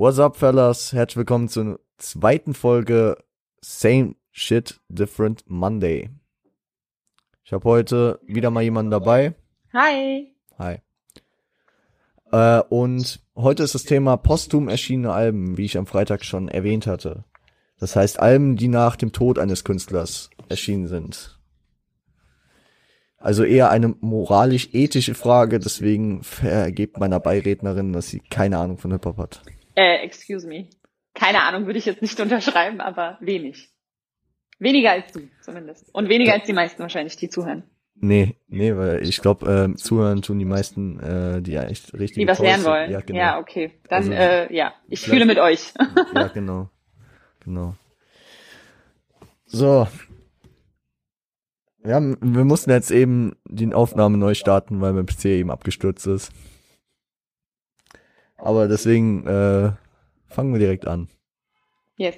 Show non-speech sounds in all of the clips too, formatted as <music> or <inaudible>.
What's up, fellas? Herzlich willkommen zur zweiten Folge Same Shit Different Monday. Ich habe heute wieder mal jemanden dabei. Hi. Hi. Äh, und heute ist das Thema posthum erschienene Alben, wie ich am Freitag schon erwähnt hatte. Das heißt Alben, die nach dem Tod eines Künstlers erschienen sind. Also eher eine moralisch-ethische Frage, deswegen vergebt meiner Beirednerin, dass sie keine Ahnung von Hip-Hop hat. Äh, excuse me. Keine Ahnung würde ich jetzt nicht <laughs> unterschreiben, aber wenig. Weniger als du, zumindest. Und weniger als die meisten wahrscheinlich, die zuhören. Nee, nee, weil ich glaube, äh, zuhören tun die meisten, äh, die ja echt richtig. Die was lernen wollen. Ja, genau. ja okay. Dann, also, äh, ja, ich fühle mit euch. <laughs> ja, genau. Genau. So. Ja, wir mussten jetzt eben die Aufnahme neu starten, weil mein PC eben abgestürzt ist. Aber deswegen äh, fangen wir direkt an. Yes.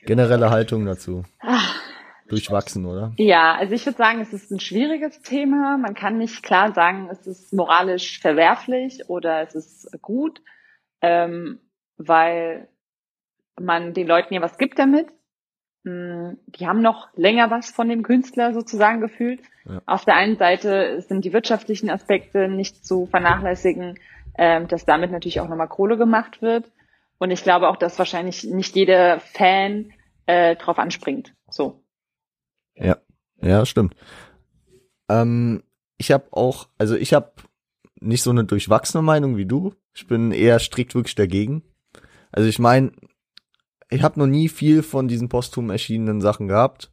Generelle Haltung dazu. Ach. Durchwachsen, oder? Ja, also ich würde sagen, es ist ein schwieriges Thema. Man kann nicht klar sagen, es ist moralisch verwerflich oder es ist gut, ähm, weil man den Leuten ja was gibt damit. Hm, die haben noch länger was von dem Künstler sozusagen gefühlt. Ja. Auf der einen Seite sind die wirtschaftlichen Aspekte nicht zu vernachlässigen, ähm, dass damit natürlich auch nochmal Kohle gemacht wird. Und ich glaube auch, dass wahrscheinlich nicht jeder Fan äh, drauf anspringt. So. Ja, ja, stimmt. Ähm, ich habe auch, also ich habe nicht so eine durchwachsene Meinung wie du. Ich bin eher strikt wirklich dagegen. Also ich meine, ich habe noch nie viel von diesen posthum erschienenen Sachen gehabt.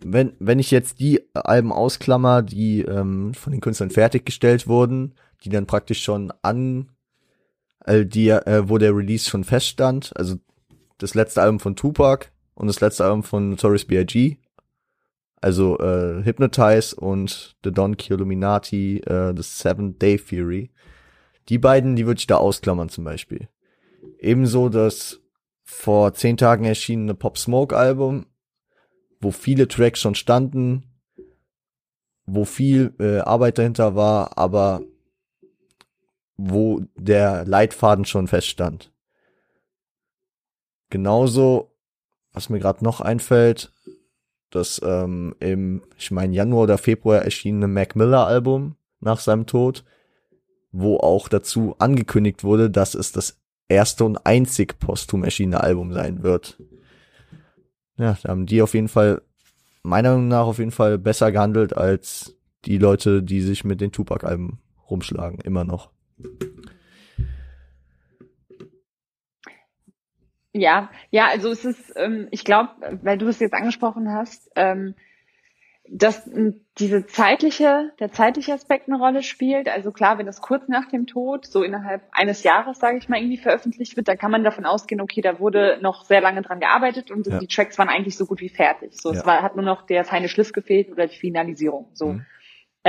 Wenn, wenn ich jetzt die Alben ausklammer, die ähm, von den Künstlern fertiggestellt wurden, die dann praktisch schon an, äh, die, äh, wo der Release schon feststand, also das letzte Album von Tupac und das letzte Album von Notorious B.I.G., also äh, Hypnotize und The Don Illuminati, äh, The Seven Day Theory. Die beiden, die würde ich da ausklammern zum Beispiel. Ebenso das vor zehn Tagen erschienene Pop Smoke Album, wo viele Tracks schon standen, wo viel äh, Arbeit dahinter war, aber wo der Leitfaden schon feststand. Genauso, was mir gerade noch einfällt, das ähm, im, ich meine, Januar oder Februar erschienene Mac Miller Album nach seinem Tod, wo auch dazu angekündigt wurde, dass es das erste und einzig posthum erschienene Album sein wird. Ja, da haben die auf jeden Fall, meiner Meinung nach auf jeden Fall besser gehandelt als die Leute, die sich mit den Tupac-Alben rumschlagen, immer noch. Ja, ja, also es ist, ähm, ich glaube, weil du es jetzt angesprochen hast, ähm, dass diese zeitliche, der zeitliche Aspekt eine Rolle spielt. Also klar, wenn das kurz nach dem Tod, so innerhalb eines Jahres, sage ich mal, irgendwie veröffentlicht wird, dann kann man davon ausgehen, okay, da wurde noch sehr lange dran gearbeitet und ja. die Tracks waren eigentlich so gut wie fertig. So, ja. es war, hat nur noch der feine Schliff gefehlt oder die Finalisierung. So. Mhm.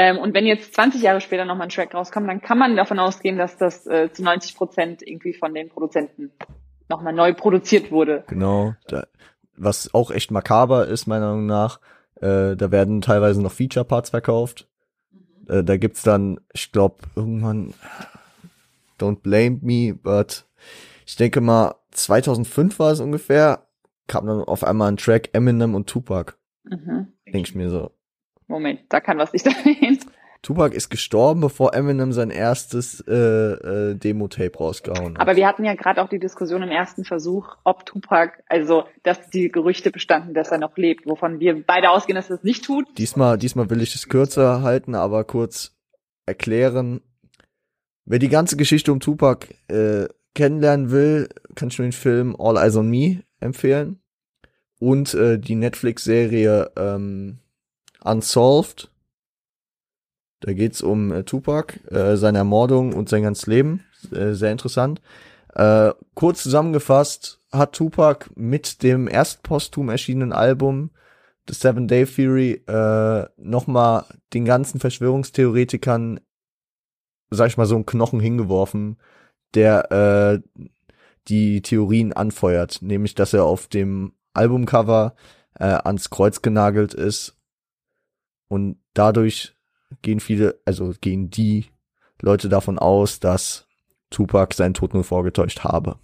Ähm, und wenn jetzt 20 Jahre später nochmal ein Track rauskommt, dann kann man davon ausgehen, dass das äh, zu 90 Prozent irgendwie von den Produzenten nochmal neu produziert wurde. Genau. Da, was auch echt makaber ist, meiner Meinung nach, äh, da werden teilweise noch Feature-Parts verkauft. Mhm. Äh, da gibt's dann, ich glaube, irgendwann, don't blame me, but ich denke mal, 2005 war es ungefähr, kam dann auf einmal ein Track Eminem und Tupac. Mhm. Denk ich mir so. Moment, da kann was nicht <laughs> sein. Tupac ist gestorben, bevor Eminem sein erstes äh, äh, Demo-Tape rausgehauen hat. Aber wir hatten ja gerade auch die Diskussion im ersten Versuch, ob Tupac, also dass die Gerüchte bestanden, dass er noch lebt, wovon wir beide ausgehen, dass er es nicht tut. Diesmal, diesmal will ich es kürzer halten, aber kurz erklären. Wer die ganze Geschichte um Tupac äh, kennenlernen will, kann ich nur den Film All Eyes on Me empfehlen. Und äh, die Netflix-Serie ähm, Unsolved da geht's um äh, Tupac, äh, seine Ermordung und sein ganzes Leben. Äh, sehr interessant. Äh, kurz zusammengefasst hat Tupac mit dem erst posthum erschienenen Album The Seven Day Theory äh, nochmal den ganzen Verschwörungstheoretikern, sag ich mal, so einen Knochen hingeworfen, der äh, die Theorien anfeuert, nämlich dass er auf dem Albumcover äh, ans Kreuz genagelt ist und dadurch gehen viele, also gehen die Leute davon aus, dass Tupac seinen Tod nur vorgetäuscht habe.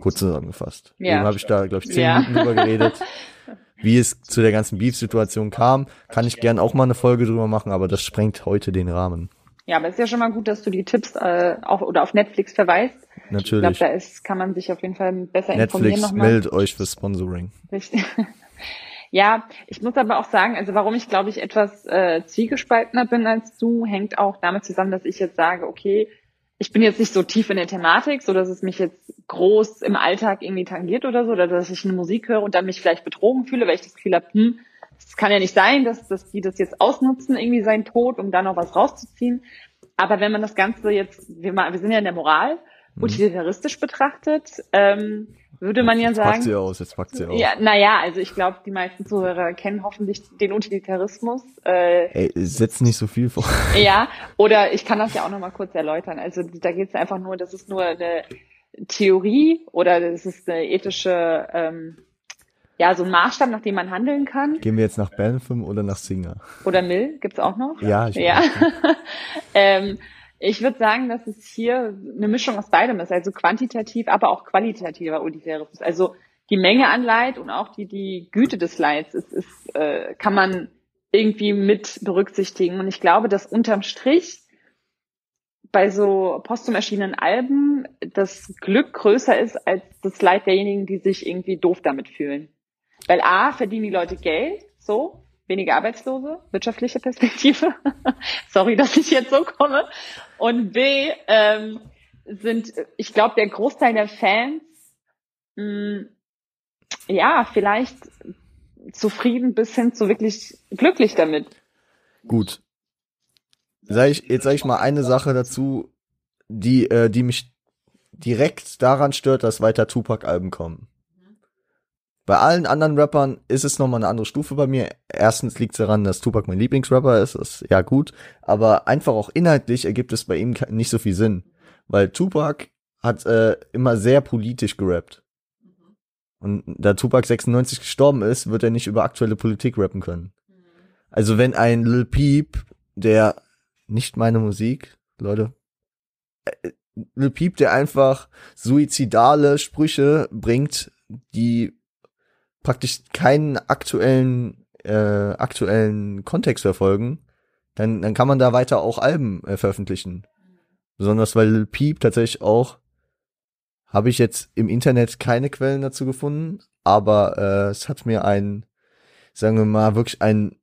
Kurz zusammengefasst. Ja. Eben habe ich da, glaube ich, zehn Ja. Minuten drüber geredet. <laughs> Wie es zu der ganzen Beef-Situation kam, kann ich gern auch mal eine Folge drüber machen, aber das sprengt heute den Rahmen. Ja, aber es ist ja schon mal gut, dass du die Tipps äh, auch oder auf Netflix verweist. Ich glaube, Natürlich. da ist, kann man sich auf jeden Fall besser informieren Netflix meldet euch für Sponsoring. Richtig. <laughs> Ja, ich muss aber auch sagen, also warum ich glaube ich etwas äh, zwiegespaltener bin als du, hängt auch damit zusammen, dass ich jetzt sage, okay, ich bin jetzt nicht so tief in der Thematik, so dass es mich jetzt groß im Alltag irgendwie tangiert oder so, oder dass ich eine Musik höre und dann mich vielleicht betrogen fühle, weil ich das Gefühl habe, hm, es kann ja nicht sein, dass, dass die das jetzt ausnutzen, irgendwie sein Tod, um da noch was rauszuziehen. Aber wenn man das Ganze jetzt, wir, mal, wir sind ja in der Moral, Mhm. utilitaristisch betrachtet, ähm, würde man ja Jetzt sagen. packt sie aus, jetzt packt sie aus. Ja, naja, also ich glaube, die meisten Zuhörer kennen hoffentlich den Utilitarismus. Äh, Ey, setz nicht so viel vor. <laughs> ja, oder ich kann das ja auch nochmal kurz erläutern. Also da geht es einfach nur, das ist nur eine Theorie oder das ist eine ethische, ähm, ja, so ein Maßstab, nach dem man handeln kann. Gehen wir jetzt nach Bentham oder nach Singer? Oder Mill, gibt's auch noch? Ja, ich Ja. <laughs> ähm, ich würde sagen, dass es hier eine Mischung aus beidem ist, also quantitativ, aber auch qualitativer Utilitarismus. Also die Menge an Leid und auch die, die Güte des Leids ist, ist, äh, kann man irgendwie mit berücksichtigen. Und ich glaube, dass unterm Strich bei so postum erschienenen Alben das Glück größer ist als das Leid derjenigen, die sich irgendwie doof damit fühlen. Weil A, verdienen die Leute Geld, so, weniger Arbeitslose, wirtschaftliche Perspektive. <laughs> Sorry, dass ich jetzt so komme. Und B, ähm, sind, ich glaube, der Großteil der Fans, mh, ja, vielleicht zufrieden bis hin zu wirklich glücklich damit. Gut. Sag ich, jetzt sage ich mal eine Sache dazu, die, äh, die mich direkt daran stört, dass weiter Tupac-Alben kommen. Bei allen anderen Rappern ist es nochmal eine andere Stufe bei mir. Erstens liegt es daran, dass Tupac mein Lieblingsrapper ist, das ist ja gut, aber einfach auch inhaltlich ergibt es bei ihm nicht so viel Sinn. Weil Tupac hat äh, immer sehr politisch gerappt. Und da Tupac 96 gestorben ist, wird er nicht über aktuelle Politik rappen können. Also wenn ein Lil Peep, der nicht meine Musik, Leute, äh, Lil Peep, der einfach suizidale Sprüche bringt, die praktisch keinen aktuellen äh, aktuellen Kontext verfolgen, dann dann kann man da weiter auch Alben äh, veröffentlichen. Besonders weil Lil Peep tatsächlich auch habe ich jetzt im Internet keine Quellen dazu gefunden, aber äh, es hat mir ein sagen wir mal wirklich ein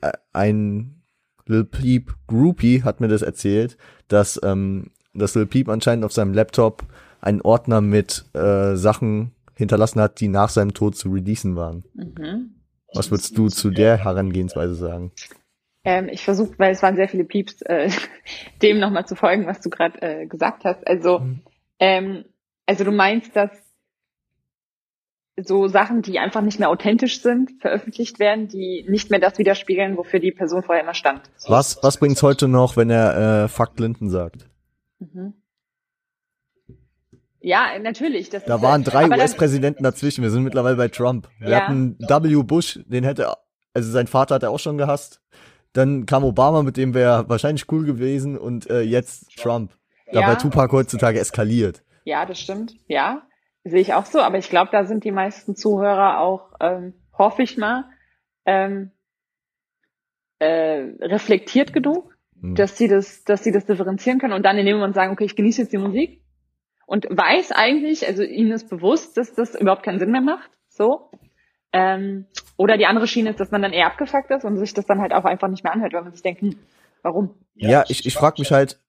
äh, ein Lil Peep Groupie hat mir das erzählt, dass ähm, dass Lil Peep anscheinend auf seinem Laptop einen Ordner mit äh, Sachen hinterlassen hat, die nach seinem Tod zu releasen waren. Mhm. Was würdest du zu der Herangehensweise sagen? Ähm, ich versuche, weil es waren sehr viele Pieps, äh, <laughs> dem nochmal zu folgen, was du gerade äh, gesagt hast. Also, Mhm. ähm, also du meinst, dass so Sachen, die einfach nicht mehr authentisch sind, veröffentlicht werden, die nicht mehr das widerspiegeln, wofür die Person vorher immer stand. Was, was bringt's heute noch, wenn er äh, Fuck Clinton sagt? Mhm. Ja, natürlich. Da ist, waren drei US-Präsidenten dazwischen. Wir sind mittlerweile bei Trump. Wir Ja. hatten W. Bush, den hätte, also sein Vater hat er auch schon gehasst. Dann kam Obama, mit dem wäre wahrscheinlich cool gewesen und äh, jetzt Trump. Da Ja. bei Tupac heutzutage eskaliert. Ja, das stimmt. Ja, sehe ich auch so. Aber ich glaube, da sind die meisten Zuhörer auch, ähm, hoffe ich mal, ähm, äh, reflektiert genug, Hm. dass sie das, dass sie das differenzieren können und dann in dem Moment sagen, okay, ich genieße jetzt die Musik und weiß eigentlich, also ihnen ist bewusst, dass das überhaupt keinen Sinn mehr macht. So. Ähm, oder die andere Schiene ist, dass man dann eher abgefuckt ist und sich das dann halt auch einfach nicht mehr anhört, weil man sich denkt, hm, warum? Ja, ich, ich frage mich halt,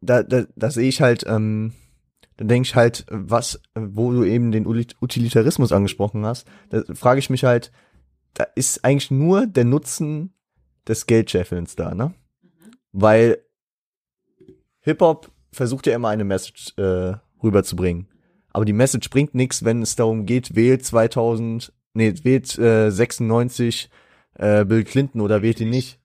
da, da, da sehe ich halt, ähm, da denke ich halt, was, wo du eben den Utilitarismus angesprochen hast, da frage ich mich halt, da ist eigentlich nur der Nutzen des Geldscheffelns da, ne? Weil Hip-Hop versucht ja immer eine Message äh, rüberzubringen. Aber die Message bringt nichts, wenn es darum geht, wählt 2000, nee, wählt äh, 96 äh, Bill Clinton oder wählt ihn nicht.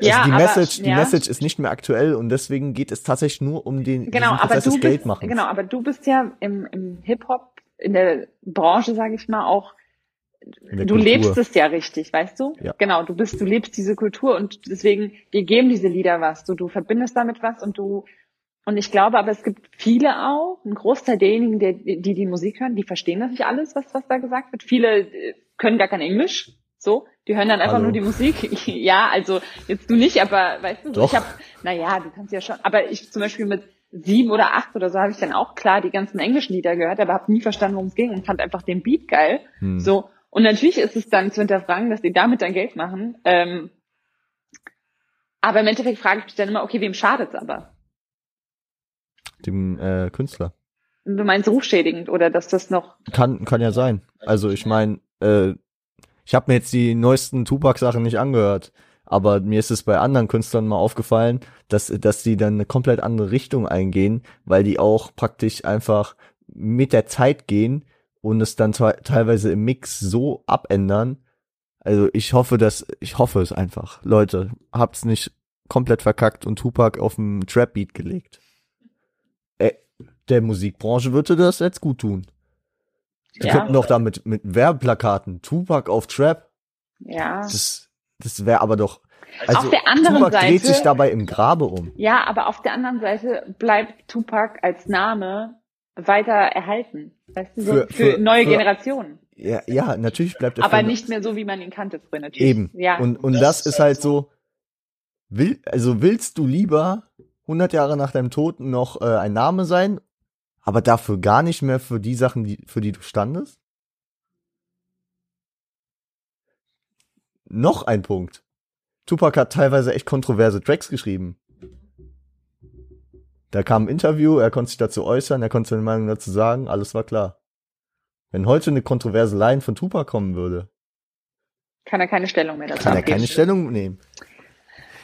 Ja, also die aber- Message, die ja. Message ist nicht mehr aktuell und deswegen geht es tatsächlich nur um den Genau, aber du bist, genau, aber du bist ja im, im Hip-Hop, in der Branche, sage ich mal, auch du Kultur. lebst es ja richtig, weißt du? Ja. Genau, du bist, du lebst diese Kultur und deswegen, dir geben diese Lieder was. Du, du verbindest damit was und du Und ich glaube aber, es gibt viele auch, ein Großteil derjenigen, die, die die Musik hören, die verstehen das nicht alles, was, was da gesagt wird. Viele äh, können gar kein Englisch, so. Die hören dann einfach Hallo. nur die Musik. <laughs> ja, also jetzt du nicht, aber weißt du, Doch. ich habe, naja, du kannst ja schon, aber ich zum Beispiel mit sieben oder acht oder so habe ich dann auch klar die ganzen englischen Lieder gehört, aber habe nie verstanden, worum es ging und fand einfach den Beat geil. Hm. So. Und natürlich ist es dann zu hinterfragen, dass die damit dann Geld machen. Ähm, aber im Endeffekt frage ich mich dann immer, okay, wem schadet's aber? Dem äh, Künstler. Du meinst rufschädigend oder dass das noch, Kann, kann ja sein. Also ich meine, äh, ich habe mir jetzt die neuesten Tupac-Sachen nicht angehört, aber mir ist es bei anderen Künstlern mal aufgefallen, dass, dass die dann eine komplett andere Richtung eingehen, weil die auch praktisch einfach mit der Zeit gehen und es dann te teilweise im Mix so abändern. Also ich hoffe, dass, ich hoffe es einfach. Leute, habt's nicht komplett verkackt und Tupac auf den Trap-Beat gelegt. Der Musikbranche würde das jetzt gut tun. Die Ja. könnten doch da mit, mit Werbeplakaten, Tupac auf Trap, ja. das, das wäre aber doch, also Auf der anderen Tupac dreht Seite- sich dabei im Grabe um. Ja, aber auf der anderen Seite bleibt Tupac als Name weiter erhalten. Weißt du, so Für- für, für- neue für- Generationen. Ja, ja, natürlich bleibt er Aber für- nicht mehr so, wie man ihn kannte früher natürlich. eben. Ja. Und, und das ist halt so, will, also willst du lieber 100 Jahre nach deinem Tod noch äh, ein Name sein, aber dafür gar nicht mehr für die Sachen, die, für die du standest? Noch ein Punkt. Tupac hat teilweise echt kontroverse Tracks geschrieben. Da kam ein Interview, er konnte sich dazu äußern, er konnte seine Meinung dazu sagen, alles war klar. Wenn heute eine kontroverse Line von Tupac kommen würde, Kann er keine Stellung mehr dazu kann er keine Stellung nehmen.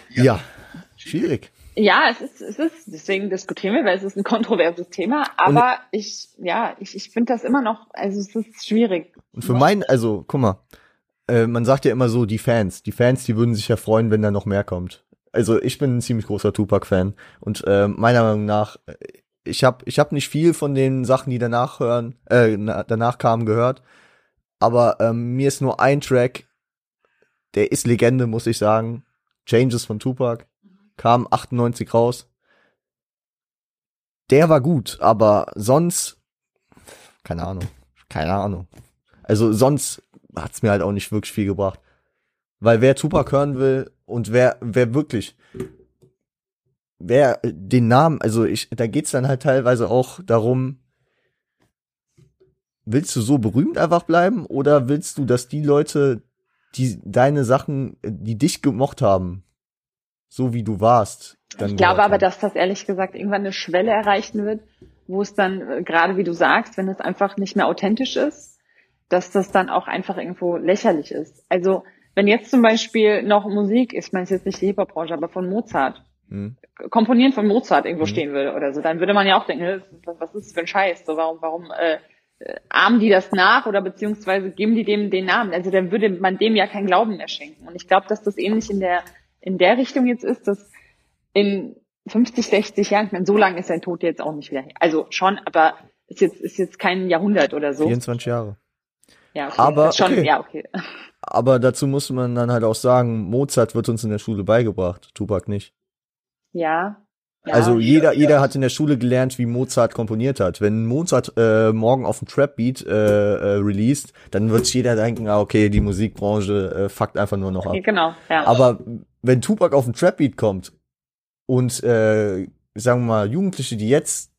Ja, schwierig. Ja, es ist, es ist, deswegen diskutieren wir, weil es ist ein kontroverses Thema. Aber ich, ja, ich, ich finde das immer noch, also es ist schwierig. Und für meinen, also, guck mal, äh, man sagt ja immer so, die Fans, die Fans, die würden sich ja freuen, wenn da noch mehr kommt. Also ich bin ein ziemlich großer Tupac-Fan und äh, meiner Meinung nach, äh, ich habe ich hab nicht viel von den Sachen, die danach hören, äh, na, danach kamen, gehört, aber ähm, mir ist nur ein Track, der ist Legende, muss ich sagen, Changes von Tupac, kam 98 raus. Der war gut, aber sonst, keine Ahnung, keine Ahnung. Also sonst hat's mir halt auch nicht wirklich viel gebracht. Weil wer Tupac hören will und wer, wer wirklich, wer den Namen, also ich, da geht's dann halt teilweise auch darum, willst du so berühmt einfach bleiben oder willst du, dass die Leute, die deine Sachen, die dich gemocht haben, so wie du warst, dann Ich glaube aber, dass das ehrlich gesagt irgendwann eine Schwelle erreichen wird, wo es dann, äh, gerade wie du sagst, wenn es einfach nicht mehr authentisch ist, dass das dann auch einfach irgendwo lächerlich ist. Also wenn jetzt zum Beispiel noch Musik, ich meine es ist jetzt nicht die Hip-Hop-Branche, aber von Mozart, Hm. Komponieren von Mozart irgendwo Mhm. stehen würde oder so, dann würde man ja auch denken, was ist das für ein Scheiß? So, warum, warum äh, ahmen die das nach oder beziehungsweise geben die dem den Namen? Also dann würde man dem ja keinen Glauben mehr schenken. Und ich glaube, dass das ähnlich in der in der Richtung jetzt ist, dass in 50, 60 Jahren, ich meine, so lange ist sein Tod jetzt auch nicht wieder her. Also schon, aber ist jetzt ist jetzt kein Jahrhundert oder so. 24 Jahre. Ja, okay. Aber, schon, okay. ja, okay. <laughs> Aber dazu muss man dann halt auch sagen, Mozart wird uns in der Schule beigebracht, Tupac nicht. Ja. Ja. Also jeder, jeder hat in der Schule gelernt, wie Mozart komponiert hat. Wenn Mozart äh, morgen auf dem Trap-Beat äh, äh, released, dann wird jeder denken, ah, okay, die Musikbranche äh, fuckt einfach nur noch ab. genau, ja. Aber wenn Tupac auf dem Trap-Beat kommt und äh, sagen wir mal Jugendliche, die jetzt,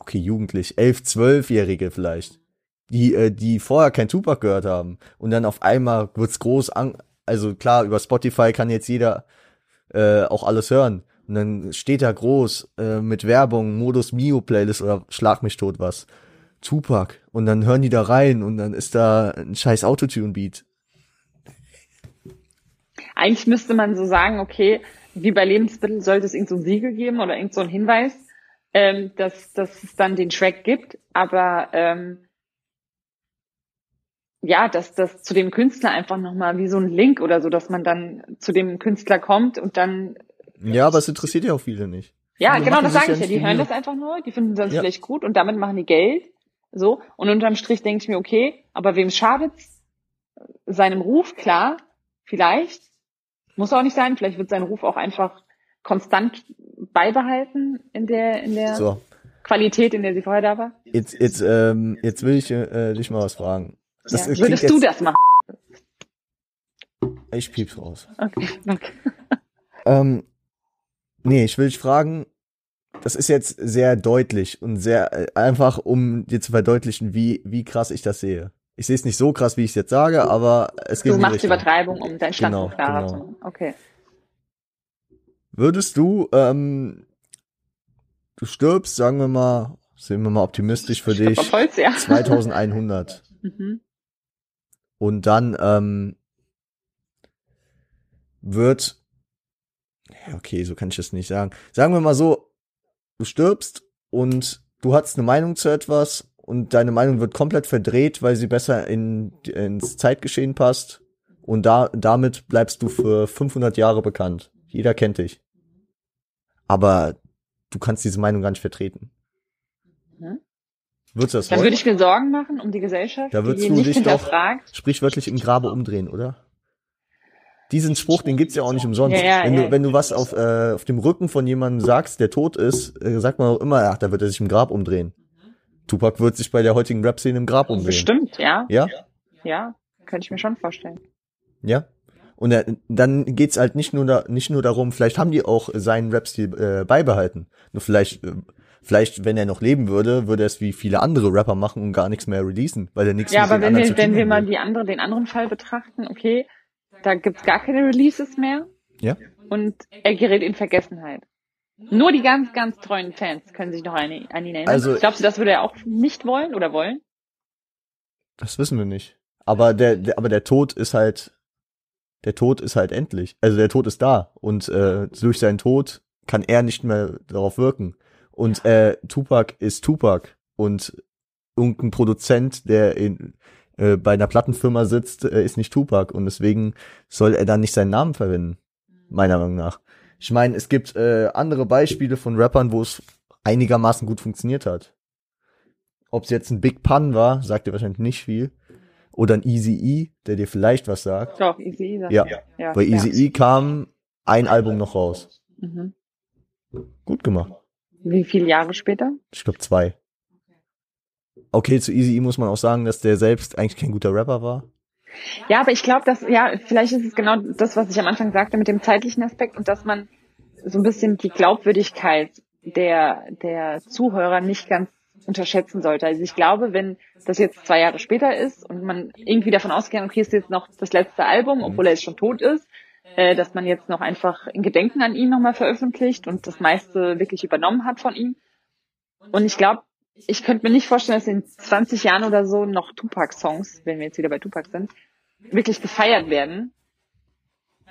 okay, jugendlich, elf, zwölfjährige vielleicht, die, äh, die vorher kein Tupac gehört haben und dann auf einmal wird's groß an, also klar, über Spotify kann jetzt jeder äh, auch alles hören. Und dann steht da groß äh, mit Werbung, Modus Mio Playlist oder Schlag mich tot was. Tupac. Und dann hören die da rein und dann ist da ein scheiß Autotune-Beat. Eigentlich müsste man so sagen, okay, wie bei Lebensmitteln sollte es irgend so ein Siegel geben oder irgend so ein Hinweis, ähm, dass, dass es dann den Track gibt, aber ähm, ja, dass das zu dem Künstler einfach nochmal wie so ein Link oder so, dass man dann zu dem Künstler kommt und dann, Ja, aber es interessiert ja auch viele nicht. ja, Viele genau, das sage ich ja, die hören das einfach nur, die finden das Ja. vielleicht gut und damit machen die Geld, so, und unterm Strich denke ich mir, okay, aber wem schadet's? Seinem Ruf, klar, vielleicht, muss auch nicht sein, vielleicht wird sein Ruf auch einfach konstant beibehalten in der, in der So, Qualität, in der sie vorher da war? jetzt, jetzt, ähm, jetzt will ich äh, dich mal was fragen. Das ja. Würdest jetzt, du das machen? Ich piep's raus. Okay, danke. Ähm, nee, ich will dich fragen, das ist jetzt sehr deutlich und sehr äh, einfach, um dir zu verdeutlichen, wie, wie krass ich das sehe. Ich sehe es nicht so krass, wie ich es jetzt sage, aber es geht Du machst Richtung. Übertreibung, um deinen Standpunkt Genau, klarer genau. zu machen. Okay. Würdest du, ähm, du stirbst, sagen wir mal, sehen wir mal optimistisch für dich, Holz, ja. 2100 <laughs> Mhm. und dann ähm, wird, okay, so kann ich das nicht sagen. Sagen wir mal so, du stirbst und du hast eine Meinung zu etwas und deine Meinung wird komplett verdreht, weil sie besser in, ins Zeitgeschehen passt und da, damit bleibst du für 500 Jahre bekannt. Jeder kennt dich. Aber du kannst diese Meinung gar nicht vertreten. Mhm. Würdest du das Dann wollen? würde ich mir Sorgen machen um die Gesellschaft, Da die würdest ihn du nicht dich doch- sprichwörtlich im Grabe umdrehen, oder? Diesen Spruch, den gibt's ja auch nicht umsonst. Ja, ja, wenn, ja. du, wenn du was auf, äh, auf dem Rücken von jemandem sagst, der tot ist, äh, sagt man auch immer, ach, da wird er sich im Grab umdrehen. Tupac wird sich bei der heutigen Rap-Szene im Grab umdrehen. Bestimmt, ja. Ja? Ja, könnte ich mir schon vorstellen. Ja? Und äh, dann geht's halt nicht nur, da, nicht nur darum, vielleicht haben die auch seinen Rap-Stil äh, beibehalten. Nur vielleicht, äh, vielleicht, wenn er noch leben würde, würde er es wie viele andere Rapper machen und gar nichts mehr releasen, weil er nichts Ja, mit aber den wenn wir, wenn wir mal die andere, den anderen Fall betrachten, okay, da gibt's gar keine Releases mehr Ja? und er gerät in Vergessenheit. Nur die ganz, ganz treuen Fans können sich noch an ihn, erinnern. Also- Glaubst du, das würde er auch nicht wollen oder wollen? Das wissen wir nicht. Aber der, der, aber der Tod ist halt, der Tod ist halt endlich. Also der Tod ist da und äh, durch seinen Tod kann er nicht mehr darauf wirken. Und äh, Tupac ist Tupac und irgendein Produzent, der in, äh, bei einer Plattenfirma sitzt, äh, ist nicht Tupac und deswegen soll er dann nicht seinen Namen verwenden, meiner Meinung nach. Ich meine, es gibt äh, andere Beispiele von Rappern, wo es einigermaßen gut funktioniert hat. Ob es jetzt ein Big Pun war, sagt dir wahrscheinlich nicht viel. Oder ein Easy E, der dir vielleicht was sagt. Doch, Easy sagt Ja, ja. bei Easy ja. E kam ein Album noch raus. Mhm. Gut gemacht. Wie viele Jahre später? Ich glaube zwei. Okay, zu Easy E muss man auch sagen, dass der selbst eigentlich kein guter Rapper war. Ja, aber ich glaube, dass, ja, vielleicht ist es genau das, was ich am Anfang sagte mit dem zeitlichen Aspekt und dass man so ein bisschen die Glaubwürdigkeit der, der Zuhörer nicht ganz unterschätzen sollte. Also ich glaube, wenn das jetzt zwei Jahre später ist und man irgendwie davon ausgeht, okay, ist jetzt noch das letzte Album, obwohl er jetzt schon tot ist, äh, dass man jetzt noch einfach in Gedenken an ihn nochmal veröffentlicht und das meiste wirklich übernommen hat von ihm. Und ich glaube, ich könnte mir nicht vorstellen, dass in 20 Jahren oder so noch Tupac-Songs, wenn wir jetzt wieder bei Tupac sind, wirklich gefeiert werden.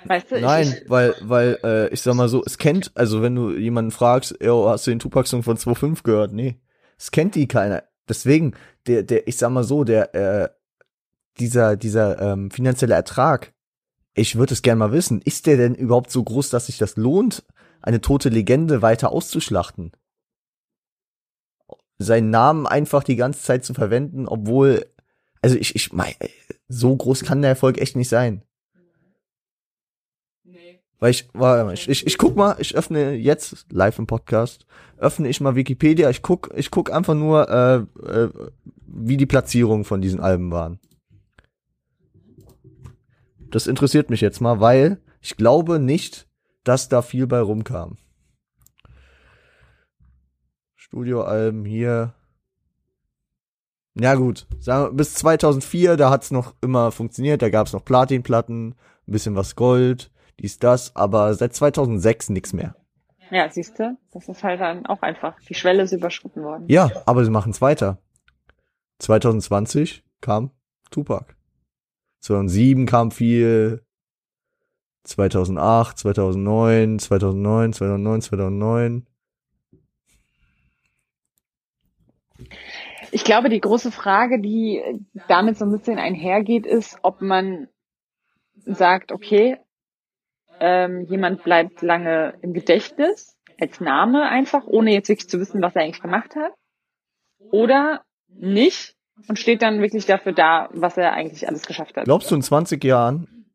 Weißt du? Nein, Ich, weil, weil, äh, ich sag mal so, es kennt, also wenn du jemanden fragst, yo, hast du den Tupac-Song von 2.5 gehört? Nee. Es kennt die keiner. Deswegen, der, der, ich sag mal so, der, äh, dieser, dieser ähm, finanzielle Ertrag, ich würde es gerne mal wissen, ist der denn überhaupt so groß, dass sich das lohnt, eine tote Legende weiter auszuschlachten? Seinen Namen einfach die ganze Zeit zu verwenden, obwohl, also ich, ich mein, so groß kann der Erfolg echt nicht sein. Weil ich, warte mal, ich, ich, ich guck mal, ich öffne jetzt live im Podcast, öffne ich mal Wikipedia, ich guck, ich guck einfach nur, äh, äh, wie die Platzierungen von diesen Alben waren. Das interessiert mich jetzt mal, weil ich glaube nicht, dass da viel bei rumkam. Studioalben hier. Ja gut, bis 2004, da hat's noch immer funktioniert, da gab's noch Platinplatten, ein bisschen was Gold, dies, das, aber seit 2006 nix mehr. ja, siehst du, das ist halt dann auch einfach, die Schwelle ist überschritten worden. Ja, aber sie machen's weiter. 2020 kam Tupac. 2007 kam viel. 2008, 2009, 2009, 2009, 2009. Ich glaube, die große Frage, die damit so ein bisschen einhergeht, ist, ob man sagt, okay, ähm, jemand bleibt lange im Gedächtnis als Name einfach, ohne jetzt wirklich zu wissen, was er eigentlich gemacht hat, oder nicht und steht dann wirklich dafür da, was er eigentlich alles geschafft hat. Glaubst du in 20 Jahren,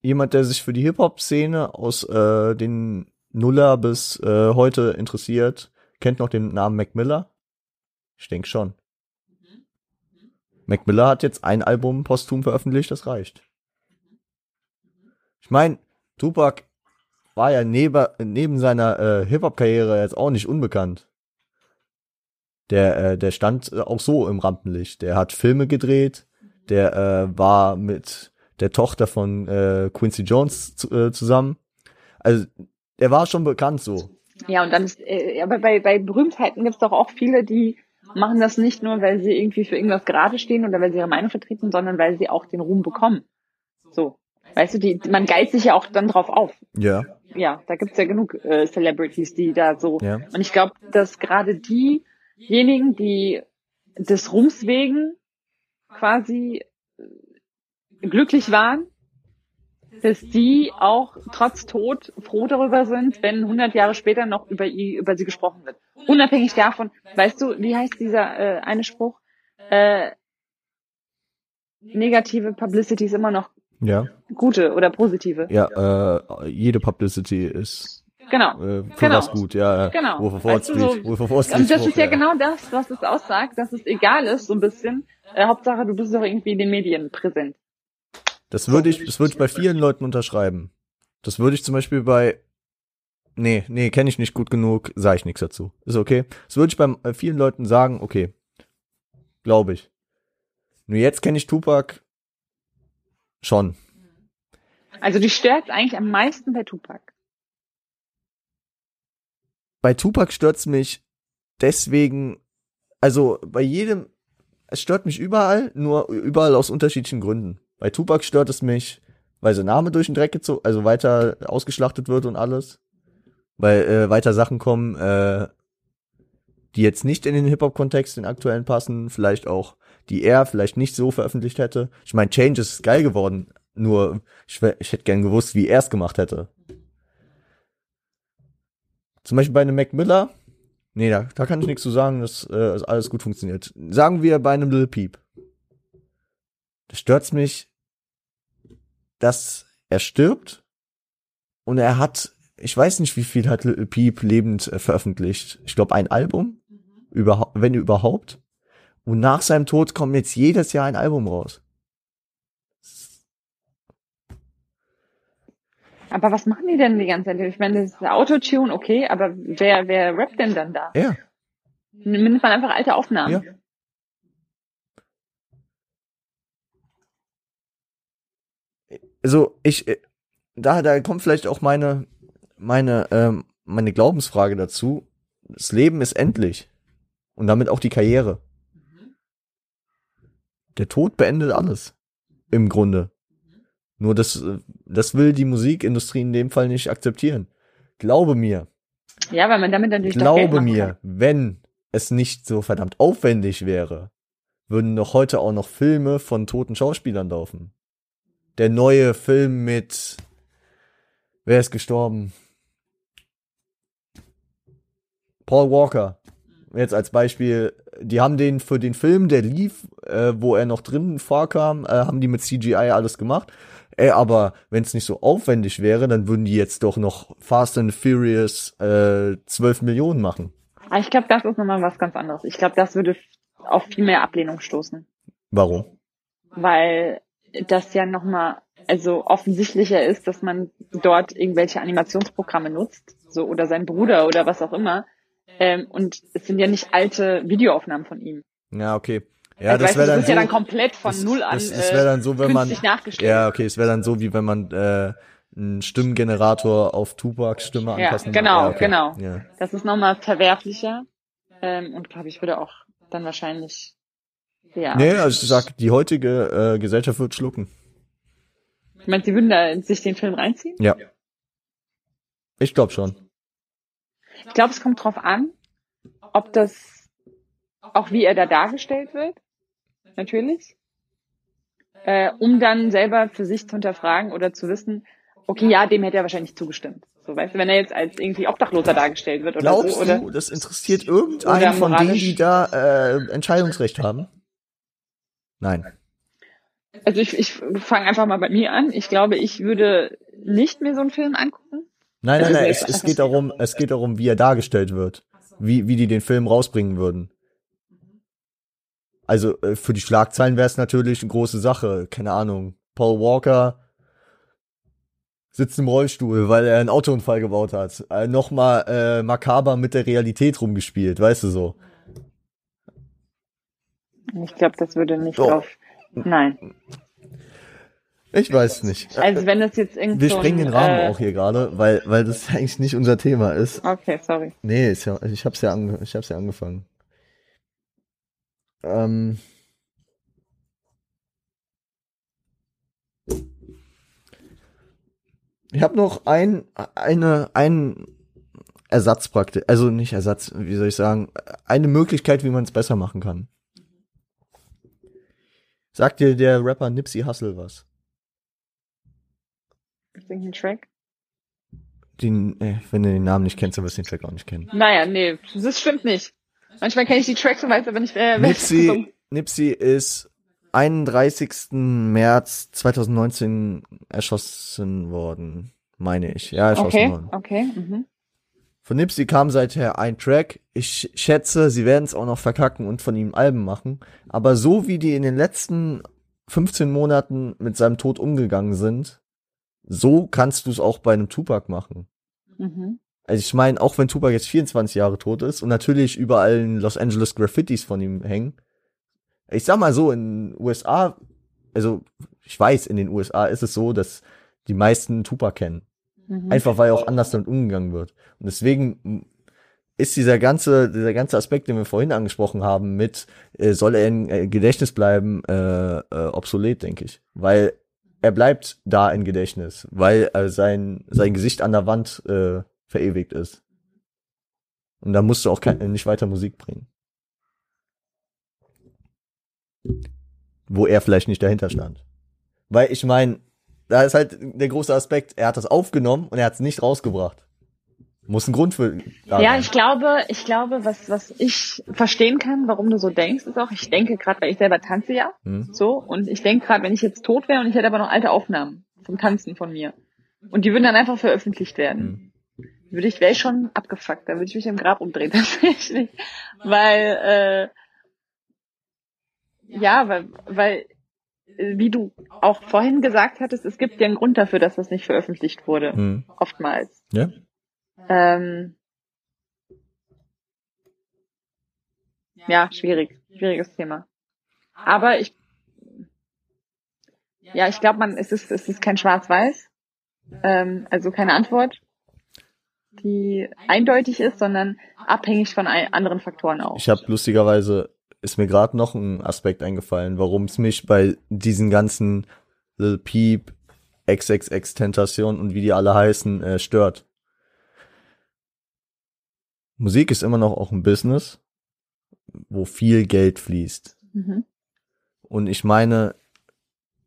jemand, der sich für die Hip-Hop-Szene aus äh, den Nuller bis äh, heute interessiert, kennt noch den Namen Mac Miller? Ich denke schon. Mac Miller hat jetzt ein Album posthum veröffentlicht, das reicht. Ich meine, Tupac war ja neben, neben seiner äh, Hip-Hop-Karriere jetzt auch nicht unbekannt. Der, äh, der stand auch so im Rampenlicht. Der hat Filme gedreht, der äh, war mit der Tochter von äh, Quincy Jones zu, äh, zusammen. Also der war schon bekannt so. Ja, und dann ist, äh, aber bei, bei Berühmtheiten gibt's doch auch viele, die machen das nicht nur, weil sie irgendwie für irgendwas gerade stehen oder weil sie ihre Meinung vertreten, sondern weil sie auch den Ruhm bekommen. So. Weißt du, die, man geilt sich ja auch dann drauf auf. Ja. Ja, da gibt's ja genug äh, Celebrities, die da so. Ja. Und ich glaube, dass gerade diejenigen, die des Ruhms wegen quasi äh, glücklich waren, dass die auch trotz Tod froh darüber sind, wenn 100 Jahre später noch über, ihr, über sie gesprochen wird. Unabhängig davon, weißt du, wie heißt dieser äh, eine Spruch? Äh, negative Publicity ist immer noch Ja. gute oder positive. Ja, äh, jede Publicity ist Genau. äh, für Genau. was gut, ja. Genau. Wolf of Weißt Wall du, Street. so- Wolf of Wall Und das ist ja genau das, was es aussagt, dass es egal ist, so ein bisschen. Äh, Hauptsache, du bist doch irgendwie in den Medien präsent. Das würde ich, das würde ich bei vielen Leuten unterschreiben. Das würde ich zum Beispiel bei, nee, nee, kenne ich nicht gut genug, sage ich nichts dazu. Ist okay. Das würde ich bei äh, vielen Leuten sagen, okay. Glaube ich. Nur jetzt kenne ich Tupac schon. Also die stört eigentlich am meisten bei Tupac. Bei Tupac stört's mich deswegen, also bei jedem, es stört mich überall, nur überall aus unterschiedlichen Gründen. Bei Tupac stört es mich, weil sein Name durch den Dreck gezogen, also weiter ausgeschlachtet wird und alles. Weil äh, weiter Sachen kommen, äh, die jetzt nicht in den Hip-Hop-Kontext, den aktuellen passen, vielleicht auch, die er vielleicht nicht so veröffentlicht hätte. Ich meine, Change ist geil geworden, nur ich, ich hätte gern gewusst, wie er es gemacht hätte. Zum Beispiel bei einem Mac Miller, nee, da, da kann ich nichts zu sagen, dass äh, alles gut funktioniert. Sagen wir bei einem Lil Peep. Da stört's mich, dass er stirbt und er hat, ich weiß nicht, wie viel hat Lil Peep lebend äh, veröffentlicht. Ich glaube ein Album, überhaupt, wenn überhaupt. Und nach seinem Tod kommt jetzt jedes Jahr ein Album raus. Aber was machen die denn die ganze Zeit? Ich meine, das ist Autotune, okay, aber wer, wer rappt denn dann da? Ja, Nimmt man einfach alte Aufnahmen. Ja. Also ich, äh, da, da kommt vielleicht auch meine, meine, ähm, meine Glaubensfrage dazu. Das Leben ist endlich. Und damit auch die Karriere. Der Tod beendet alles. Im Grunde. Nur das, äh, das will die Musikindustrie in dem Fall nicht akzeptieren. Glaube mir, Ja, weil man damit natürlich glaube mir, wenn es nicht so verdammt aufwendig wäre, würden doch heute auch noch Filme von toten Schauspielern laufen. Der neue Film mit, wer ist gestorben? Paul Walker. Jetzt als Beispiel, die haben den für den Film, der lief, äh, wo er noch drin vorkam, äh, haben die mit CGI alles gemacht. Ey, aber wenn es nicht so aufwendig wäre, dann würden die jetzt doch noch Fast and Furious äh, 12 Millionen machen. Aber ich glaube, das ist nochmal was ganz anderes. Ich glaube, das würde auf viel mehr Ablehnung stoßen. Warum? Weil das ja nochmal, also offensichtlicher ist, dass man dort irgendwelche Animationsprogramme nutzt, so, oder sein Bruder oder was auch immer. Ähm, und es sind ja nicht alte Videoaufnahmen von ihm. Ja, okay. Ja, also, das wäre das dann ist so, ja dann komplett von das, null an Das, das äh, wäre dann so, wenn man. Ja, okay, es wäre dann so, wie wenn man äh, einen Stimmgenerator auf Tupacs Stimme Ja, anpassen genau, ja, okay. genau. Ja. Das ist nochmal verwerflicher. Ähm, und glaube ich, würde auch dann wahrscheinlich, ja. Nee, also ich sag, die heutige äh, Gesellschaft wird schlucken. Ich meine, sie würden da sich den Film reinziehen? Ja. Ich glaube schon. Ich glaube, es kommt drauf an, ob das, auch wie er da dargestellt wird, natürlich, äh, um dann selber für sich zu hinterfragen oder zu wissen, okay, ja, dem hätte er wahrscheinlich zugestimmt. So, weißt du, wenn er jetzt als irgendwie Obdachloser dargestellt wird oder Glaubst so, oder? du, das interessiert irgendeinen von denen, die da äh, Entscheidungsrecht haben? Nein. Also ich, ich fange einfach mal bei mir an. Ich glaube, ich würde nicht mir so einen Film angucken. Nein, nein, nein, es- es, es geht darum, es geht darum, wie er dargestellt wird. Wie, wie die den Film rausbringen würden. Also äh, für die Schlagzeilen wäre es natürlich eine große Sache. Keine Ahnung. Paul Walker sitzt im Rollstuhl, weil er einen Autounfall gebaut hat. Äh, Nochmal äh, makaber mit der Realität rumgespielt, weißt du so. Ich glaube, das würde nicht Doch. auf. Nein. Ich weiß nicht. Also wenn das jetzt irgendwie. Wir sprengen den Rahmen äh, auch hier gerade, weil, weil das eigentlich nicht unser Thema ist. Okay, sorry. Nee, ist ja, ich hab's ja, ange, ich hab's ja angefangen. Ähm. Ich habe noch ein, eine, ein Ersatz praktisch, also nicht Ersatz, wie soll ich sagen, eine Möglichkeit, wie man es besser machen kann. Sagt dir der Rapper Nipsey Hussle was? Einen Track? Den, äh, wenn du den Namen nicht kennst, dann wirst du den Track auch nicht kennen. Naja, nee, das stimmt nicht. Manchmal kenne ich die Tracks und weiß aber nicht, wer wer es Nipsey, Nipsey ist 31. März 2019 erschossen worden, meine ich. Ja, erschossen Okay, worden. okay. Mhm. Von Nipsey kam seither ein Track. Ich schätze, sie werden es auch noch verkacken und von ihm Alben machen. Aber so wie die in den letzten 15 Monaten mit seinem Tod umgegangen sind, so kannst du es auch bei einem Tupac machen. Mhm. Also ich meine, auch wenn Tupac jetzt 24 Jahre tot ist und natürlich überall in Los Angeles Graffitis von ihm hängen. Ich sag mal so, in den USA, also ich weiß, in den USA ist es so, dass die meisten Tupac kennen. Mhm. Einfach weil auch anders damit umgegangen wird. Und deswegen ist dieser ganze, dieser ganze Aspekt, den wir vorhin angesprochen haben, mit äh, soll er in äh, Gedächtnis bleiben, äh, äh, obsolet, denke ich. Weil er bleibt da in Gedächtnis, weil äh, sein, sein Gesicht an der Wand äh, verewigt ist. Und da musst du auch kein, nicht weiter Musik bringen. Wo er vielleicht nicht dahinter stand. Weil ich meine, da ist halt der große Aspekt, er hat das aufgenommen und er hat es nicht rausgebracht. Muss ein Grund für. da Ja, sein. ich glaube, ich glaube, was, was ich verstehen kann, warum du so denkst, ist auch, ich denke gerade, weil ich selber tanze ja, Hm? so, und ich denke gerade, wenn ich jetzt tot wäre und ich hätte aber noch alte Aufnahmen vom Tanzen von mir. Und die würden dann einfach veröffentlicht werden. Hm. Würde ich, wäre ich schon abgefuckt, da würde ich mich im Grab umdrehen, <laughs> tatsächlich. Weil, äh, ja, weil, weil, wie du auch vorhin gesagt hattest, es gibt ja einen Grund dafür, dass das nicht veröffentlicht wurde. Hm. Oftmals. Ja? Ähm, ja, schwierig. Schwieriges Thema. Aber ich, ja, ich glaube, man, es ist, es ist kein Schwarz-Weiß. Ähm, also keine Antwort, die eindeutig ist, sondern abhängig von anderen Faktoren auch. Ich habe lustigerweise ist mir gerade noch ein Aspekt eingefallen, warum es mich bei diesen ganzen Lil Peep, XXX Tentation und wie die alle heißen äh, stört. Musik ist immer noch auch ein Business, wo viel Geld fließt. Mhm. Und ich meine,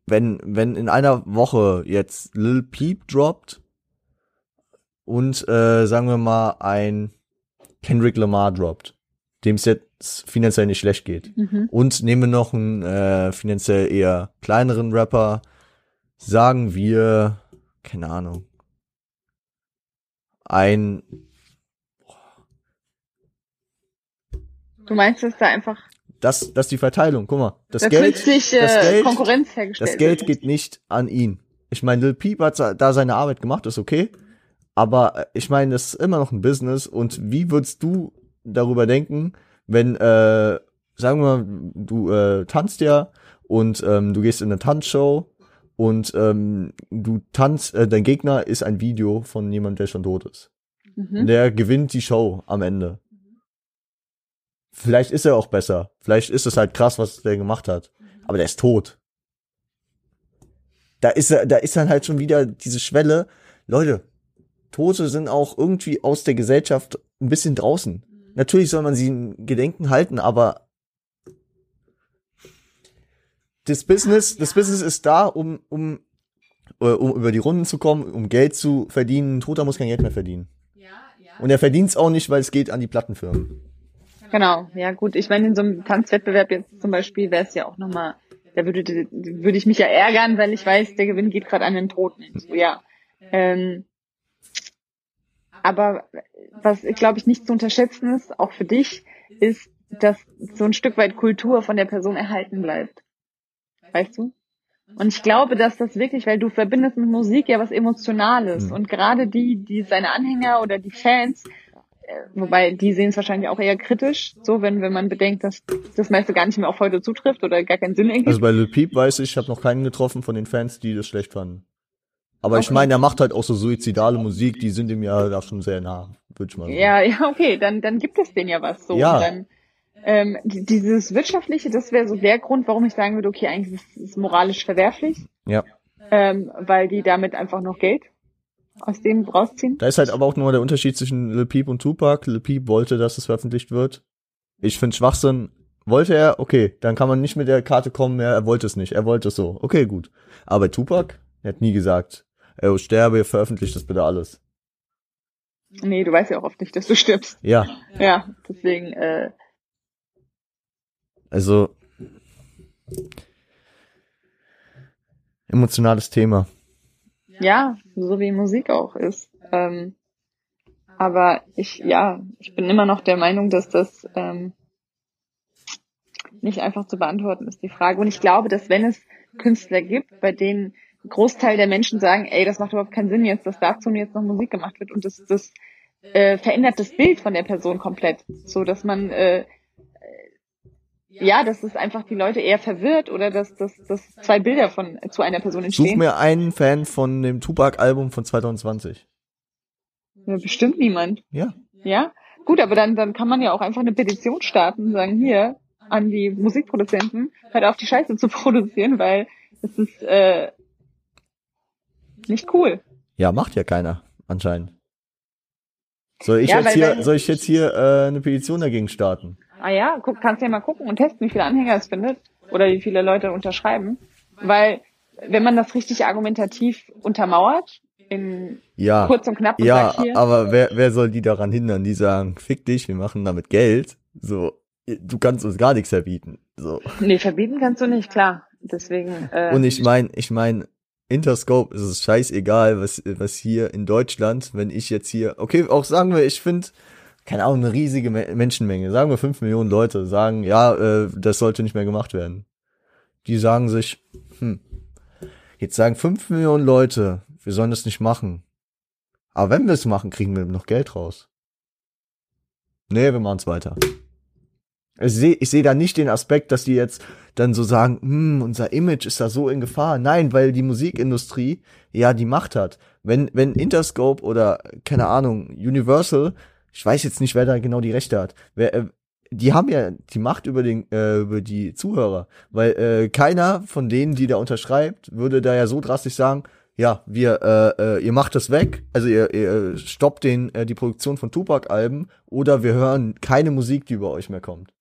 wenn, wenn in einer Woche jetzt Lil Peep droppt und äh, sagen wir mal ein Kendrick Lamar droppt, dem es jetzt finanziell nicht schlecht geht. Mhm. Und nehmen wir noch einen äh, finanziell eher kleineren Rapper, sagen wir, keine Ahnung, ein Du meinst, dass da einfach das, das ist die Verteilung. Guck mal, das da Geld, künstliche das Geld, Konkurrenz hergestellt das Geld wird. geht nicht an ihn. Ich meine, Lil Peep hat da seine Arbeit gemacht, ist okay. Aber äh, ich meine, das ist immer noch ein Business. Und wie würdest du darüber denken, wenn, äh, sagen wir mal, du äh, tanzt ja und ähm, du gehst in eine Tanzshow und ähm, du tanzt, äh, dein Gegner ist ein Video von jemandem, der schon tot ist. Mhm. Der gewinnt die Show am Ende. Vielleicht ist er auch besser. Vielleicht ist es halt krass, was der gemacht hat. Aber der ist tot. Da ist er, da ist dann halt schon wieder diese Schwelle. Leute, Tote sind auch irgendwie aus der Gesellschaft ein bisschen draußen. Natürlich soll man sie in Gedenken halten, aber das Business, das Business ist da, um, um, äh, um über die Runden zu kommen, um Geld zu verdienen. Ein Toter muss kein Geld mehr verdienen. Und er verdient es auch nicht, weil es geht an die Plattenfirmen. Genau, ja gut. Ich meine, in so einem Tanzwettbewerb jetzt zum Beispiel wäre es ja auch nochmal, da würde, würde ich mich ja ärgern, weil ich weiß, der Gewinn geht gerade an den Toten. So, ja. Ähm, aber was, glaube ich, nicht zu unterschätzen ist, auch für dich, ist, dass so ein Stück weit Kultur von der Person erhalten bleibt. Weißt du? Und ich glaube, dass das wirklich, weil du verbindest mit Musik ja was Emotionales. Mhm. Und gerade die, die seine Anhänger oder die Fans, äh, wobei die sehen es wahrscheinlich auch eher kritisch, so wenn, wenn man bedenkt, dass das meiste gar nicht mehr auf heute zutrifft oder gar keinen Sinn ergibt. Also bei Lil Peep weiß ich, ich habe noch keinen getroffen von den Fans, die das schlecht fanden. Aber ich Okay. meine, er macht halt auch so suizidale Musik, die sind ihm ja da schon sehr nah, würde ich mal sagen. Ja, ja, okay, dann, dann gibt es denen ja was so. Ja. Und dann, ähm, die- dieses Wirtschaftliche, das wäre so der Grund, warum ich sagen würde, okay, eigentlich ist es moralisch verwerflich, Ja. ähm, weil die damit einfach noch Geld aus dem rausziehen. Da ist halt aber auch nur der Unterschied zwischen Lil Peep und Tupac. Lil Peep wollte, dass es veröffentlicht wird. Ich finde Schwachsinn. Wollte er? Okay, dann kann man nicht mit der Karte kommen, ja, er wollte es nicht. Er wollte es so. Okay, gut. Aber Tupac, er hat nie gesagt, ey, sterbe, veröffentlicht das bitte alles. Nee, du weißt ja auch oft nicht, dass du stirbst. Ja, Ja, deswegen, äh, also emotionales Thema. ja, so wie Musik auch ist. Ähm, aber ich, ja, ich bin immer noch der Meinung, dass das ähm, nicht einfach zu beantworten ist, die Frage. Und ich glaube, dass wenn es Künstler gibt, bei denen Großteil der Menschen sagen, ey, das macht überhaupt keinen Sinn jetzt, dass dazu jetzt noch Musik gemacht wird und das, das äh, verändert das Bild von der Person komplett, so dass man äh, ja, dass es einfach die Leute eher verwirrt oder dass, dass, dass zwei Bilder von zu einer Person Such entstehen. mir einen Fan von dem Tupac-Album von 2020. Ja, bestimmt niemand. Ja. Ja, gut, aber dann, dann kann man ja auch einfach eine Petition starten und sagen, hier, an die Musikproduzenten, hört auf die Scheiße zu <laughs> produzieren, weil es ist äh, nicht cool. Ja, macht ja keiner, anscheinend. Soll ich Ja, jetzt hier, soll ich jetzt hier äh, eine Petition dagegen starten? Ah ja, guck, kannst ja mal gucken und testen, wie viele Anhänger es findet oder wie viele Leute unterschreiben. Weil, wenn man das richtig argumentativ untermauert, in Ja. kurz und knapp und Ja, hier, aber wer, wer soll die daran hindern? Die sagen, fick dich, wir machen damit Geld. So, du kannst uns gar nichts verbieten. So. nee, verbieten kannst du nicht, klar. Deswegen, äh, Und ich mein, ich mein, Interscope ist es scheißegal, was, was hier in Deutschland, wenn ich jetzt hier, okay, auch sagen wir, ich finde, keine Ahnung, eine riesige Me Menschenmenge, sagen wir fünf Millionen Leute, sagen, ja, äh, das sollte nicht mehr gemacht werden. Die sagen sich, hm, jetzt sagen fünf Millionen Leute, wir sollen das nicht machen. Aber wenn wir es machen, kriegen wir noch Geld raus. Nee, wir machen's weiter. Ich sehe ich seh da nicht den Aspekt, dass die jetzt dann so sagen, hm, unser Image ist da so in Gefahr. Nein, weil die Musikindustrie ja die Macht hat. Wenn, wenn Interscope oder, keine Ahnung, Universal, ich weiß jetzt nicht, wer da genau die Rechte hat, wer, äh, die haben ja die Macht über den, äh, über die Zuhörer. Weil äh, keiner von denen, die da unterschreibt, würde da ja so drastisch sagen, ja, wir, äh, äh, ihr macht das weg, also ihr, ihr stoppt den, äh, die Produktion von Tupac-Alben oder wir hören keine Musik, die über euch mehr kommt.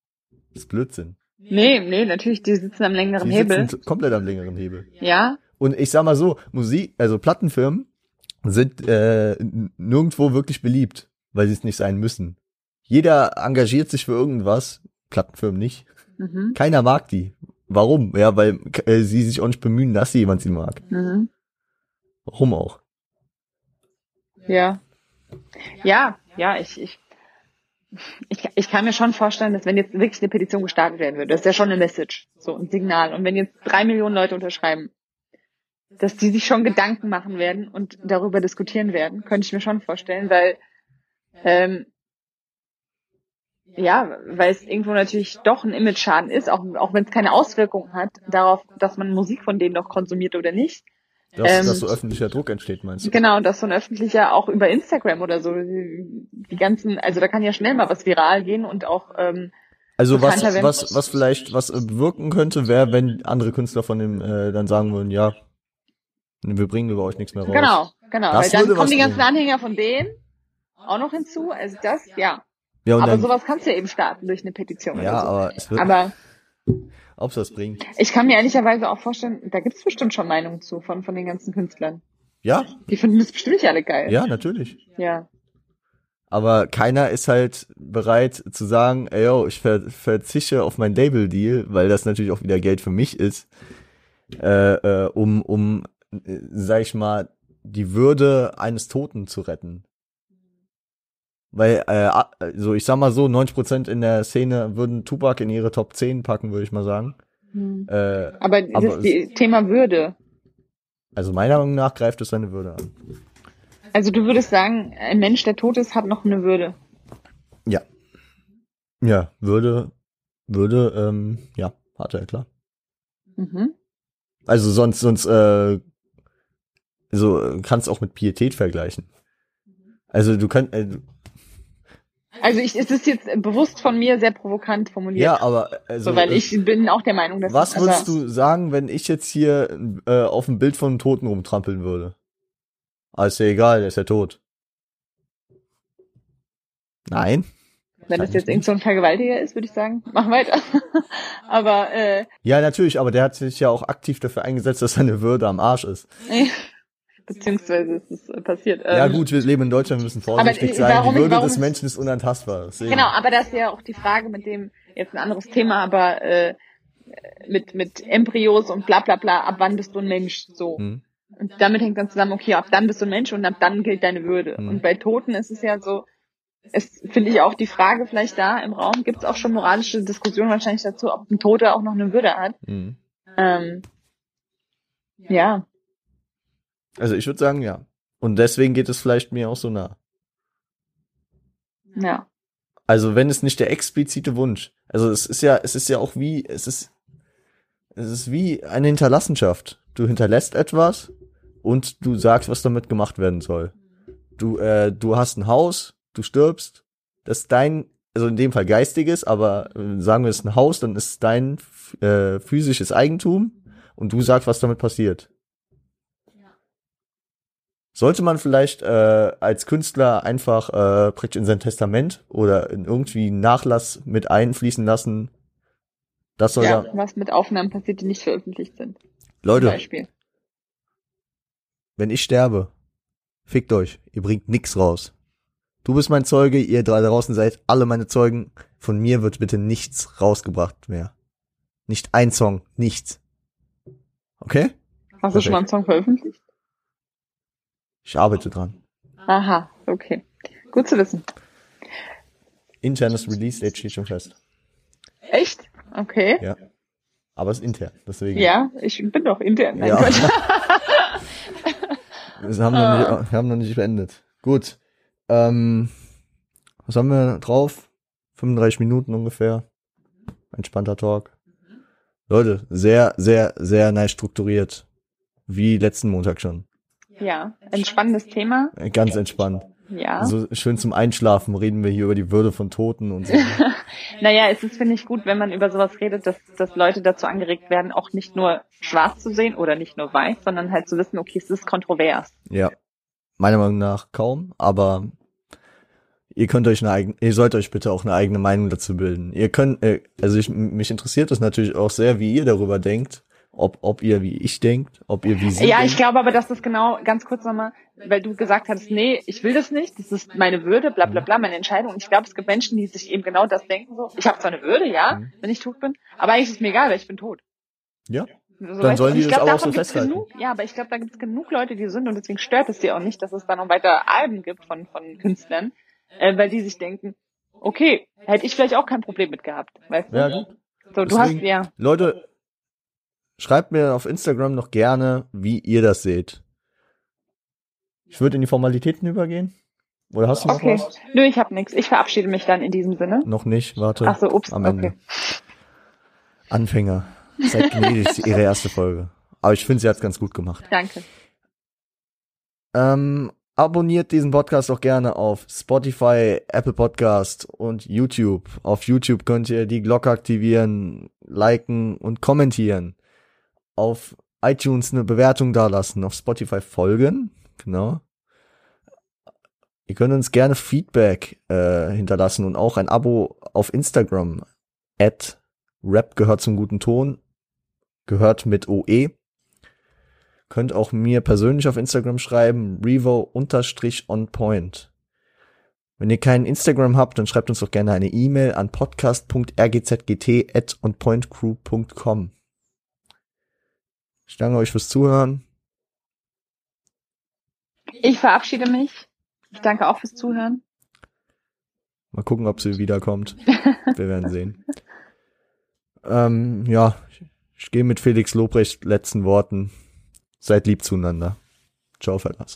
Das ist Blödsinn. nee, nee, natürlich, die sitzen am längeren Die Hebel. sitzen komplett am längeren Hebel. Ja, Und ich sag mal so, Musik, also Plattenfirmen sind äh, nirgendwo wirklich beliebt, weil sie es nicht sein müssen. Jeder engagiert sich für irgendwas, Plattenfirmen nicht. mhm. Keiner mag die. Warum? Ja, weil äh, sie sich auch nicht bemühen, dass sie jemand sie mag. Mhm. Warum auch? Ja. Ja, ja, ich, ich, ich, ich kann mir schon vorstellen, dass wenn jetzt wirklich eine Petition gestartet werden würde, das ist ja schon eine Message, so ein Signal. Und wenn jetzt drei Millionen Leute unterschreiben, dass die sich schon Gedanken machen werden und darüber diskutieren werden, könnte ich mir schon vorstellen, weil ähm, ja, weil es irgendwo natürlich doch ein Image-Schaden ist, auch, auch wenn es keine Auswirkungen hat darauf, dass man Musik von denen noch konsumiert oder nicht. Dass, Ähm, dass so öffentlicher Druck entsteht, meinst du? Genau, und das so ein öffentlicher, auch über Instagram oder so, die, die ganzen, also da kann ja schnell mal was viral gehen und auch, ähm, Also was, was, was vielleicht was äh, bewirken könnte, wäre, wenn andere Künstler von dem äh, dann sagen würden, ja, wir bringen über euch nichts mehr raus. genau, genau, Das weil dann kommen die ganzen. Anhänger von denen auch noch hinzu, also das, ja. Ja, und Aber dann, sowas kannst du ja eben starten durch eine Petition ja, oder so. aber es wird, Aber ob es das bringt. ich kann mir ehrlicherweise auch vorstellen, da gibt's bestimmt schon Meinungen zu von, von den ganzen Künstlern. Ja, Die finden das bestimmt nicht alle geil. ja, natürlich. Ja. Aber keiner ist halt bereit zu sagen, ey, yo, ich ver verzichte auf mein Label-Deal, weil das natürlich auch wieder Geld für mich ist, äh, äh, um, um, äh, sag ich mal, die Würde eines Toten zu retten. Weil, äh, so ich sag mal so, 90% in der Szene würden Tupac in ihre Top 10 packen, würde ich mal sagen. Hm. Äh, Aber das aber Thema Würde. also meiner Meinung nach greift es seine Würde an. Also du würdest sagen, ein Mensch, der tot ist, hat noch eine Würde. Ja. Ja, würde, würde, ähm, ja, hat er, klar. Mhm. Also sonst, sonst, äh, so kannst auch mit Pietät vergleichen. Also du kannst, äh, Also ich, es ist jetzt bewusst von mir sehr provokant formuliert. ja, aber also, so, weil äh, ich bin auch der Meinung, dass was also, würdest du sagen, wenn ich jetzt hier äh, auf ein Bild von einem Toten rumtrampeln würde? Ah, ist ja egal, der ist ja tot. Nein? Wenn das jetzt irgend so ein Vergewaltiger ist, würde ich sagen, <laughs> mach weiter. <laughs> Aber äh, Ja, natürlich, aber der hat sich ja auch aktiv dafür eingesetzt, dass seine Würde am Arsch ist. Beziehungsweise ist es äh, passiert. ja Ähm, gut, wir leben in Deutschland, wir müssen vorsichtig äh, sein. warum- Die Würde warum des ist- Menschen ist unantastbar. Deswegen. Genau, aber das ist ja auch die Frage mit dem, jetzt ein anderes Thema, aber äh, mit, mit Embryos und bla bla bla, ab wann bist du ein Mensch? So. Hm. Und damit hängt dann zusammen, okay, ab dann bist du ein Mensch und ab dann gilt deine Würde. Hm. Und bei Toten ist es ja so, es finde ich auch die Frage vielleicht da im Raum, gibt es auch schon moralische Diskussionen wahrscheinlich dazu, ob ein Toter auch noch eine Würde hat. Hm. Ähm, ja, Also ich würde sagen, ja. Und deswegen geht es vielleicht mir auch so nah. ja. Also wenn es nicht der explizite Wunsch. Also es ist ja, es ist ja auch wie, es ist, es ist wie eine Hinterlassenschaft. Du hinterlässt etwas und du sagst, was damit gemacht werden soll. Du, äh, du hast ein Haus, du stirbst, das ist dein, also in dem Fall geistiges, aber äh, sagen wir es ist ein Haus, dann ist es dein äh, physisches Eigentum und du sagst, was damit passiert. Sollte man vielleicht äh, als Künstler einfach äh, praktisch in sein Testament oder in irgendwie Nachlass mit einfließen lassen? Das soll ja, ja, was mit Aufnahmen passiert, die nicht veröffentlicht sind. Leute, Beispiel. wenn ich sterbe, fickt euch, ihr bringt nix raus. Du bist mein Zeuge, ihr drei da draußen seid alle meine Zeugen. Von mir wird bitte nichts rausgebracht mehr. Nicht ein Song, nichts. Okay? Hast du schon mal einen Perfekt. Song veröffentlicht? Ich arbeite dran. Aha, okay. Gut zu wissen. Internes Release-Date steht schon fest. Echt? Okay. Ja. Aber es ist intern, deswegen. Ja, ich bin doch intern. Nein, Ja. <laughs> Wir haben, noch nicht, wir haben noch nicht beendet. Gut. Ähm, was haben wir drauf? 35 Minuten ungefähr. Entspannter Talk. Leute, sehr, sehr, sehr nice strukturiert. Wie letzten Montag schon. Ja, ein spannendes Thema. Äh, Ganz entspannt. Ja. So schön zum Einschlafen reden wir hier über die Würde von Toten und so. <laughs> <laughs> Naja, es ist, finde ich, gut, wenn man über sowas redet, dass, dass Leute dazu angeregt werden, auch nicht nur schwarz zu sehen oder nicht nur weiß, sondern halt zu wissen, okay, es ist kontrovers. ja. Meiner Meinung nach kaum, aber ihr könnt euch eine eigene, ihr sollt euch bitte auch eine eigene Meinung dazu bilden. Ihr könnt, äh, also ich, mich interessiert es natürlich auch sehr, wie ihr darüber denkt, ob, ob ihr wie ich denkt, ob ihr wie sie Ja, denkt. ich glaube aber, dass das genau, ganz kurz nochmal, weil du gesagt hast, nee, ich will das nicht, das ist meine Würde, bla bla bla, meine Entscheidung. Und ich glaube, es gibt Menschen, die sich eben genau das denken, so, ich habe zwar eine Würde, ja, Mhm. wenn ich tot bin, aber eigentlich ist es mir egal, weil ich bin tot. Ja. So, Dann weißt du, sollen die ich das glaub, aber auch so festhalten. Genug, ja, aber ich glaube, da gibt es genug Leute, die sind und deswegen stört es sie auch nicht, dass es da noch weiter Alben gibt von, von Künstlern, äh, weil die sich denken, okay, hätte ich vielleicht auch kein Problem mit gehabt, weißt du? Ja, gut. So, du hast, Deswegen- ja, Leute, schreibt mir auf Instagram noch gerne, wie ihr das seht. Ich würde in die Formalitäten übergehen. Oder hast du noch okay. was? Nö, ich habe nichts. Ich verabschiede mich dann in diesem Sinne. Noch nicht, warte. Ach so, ups, Am Ende. okay. Anfänger. Seid gnädig, ihre erste Folge. Aber ich finde, sie hat's ganz gut gemacht. Danke. Ähm, abonniert diesen Podcast auch gerne auf Spotify, Apple Podcast und YouTube. Auf YouTube könnt ihr die Glocke aktivieren, liken und kommentieren. Auf iTunes eine Bewertung dalassen, auf Spotify folgen, genau. Ihr könnt uns gerne Feedback äh, hinterlassen und auch ein Abo auf Instagram. At Rap gehört zum guten Ton, gehört mit OE. Könnt auch mir persönlich auf Instagram schreiben, revo-on point. Wenn ihr keinen Instagram habt, dann schreibt uns doch gerne eine E-Mail an podcast.rgzgt@onpointcrew.com. Ich danke euch fürs Zuhören. Ich verabschiede mich. Ich danke auch fürs Zuhören. Mal gucken, ob sie wiederkommt. <laughs> Wir werden sehen. Ähm, ja, ich, ich gehe mit Felix Lobrecht letzten Worten. Seid lieb zueinander. Ciao, Verlass.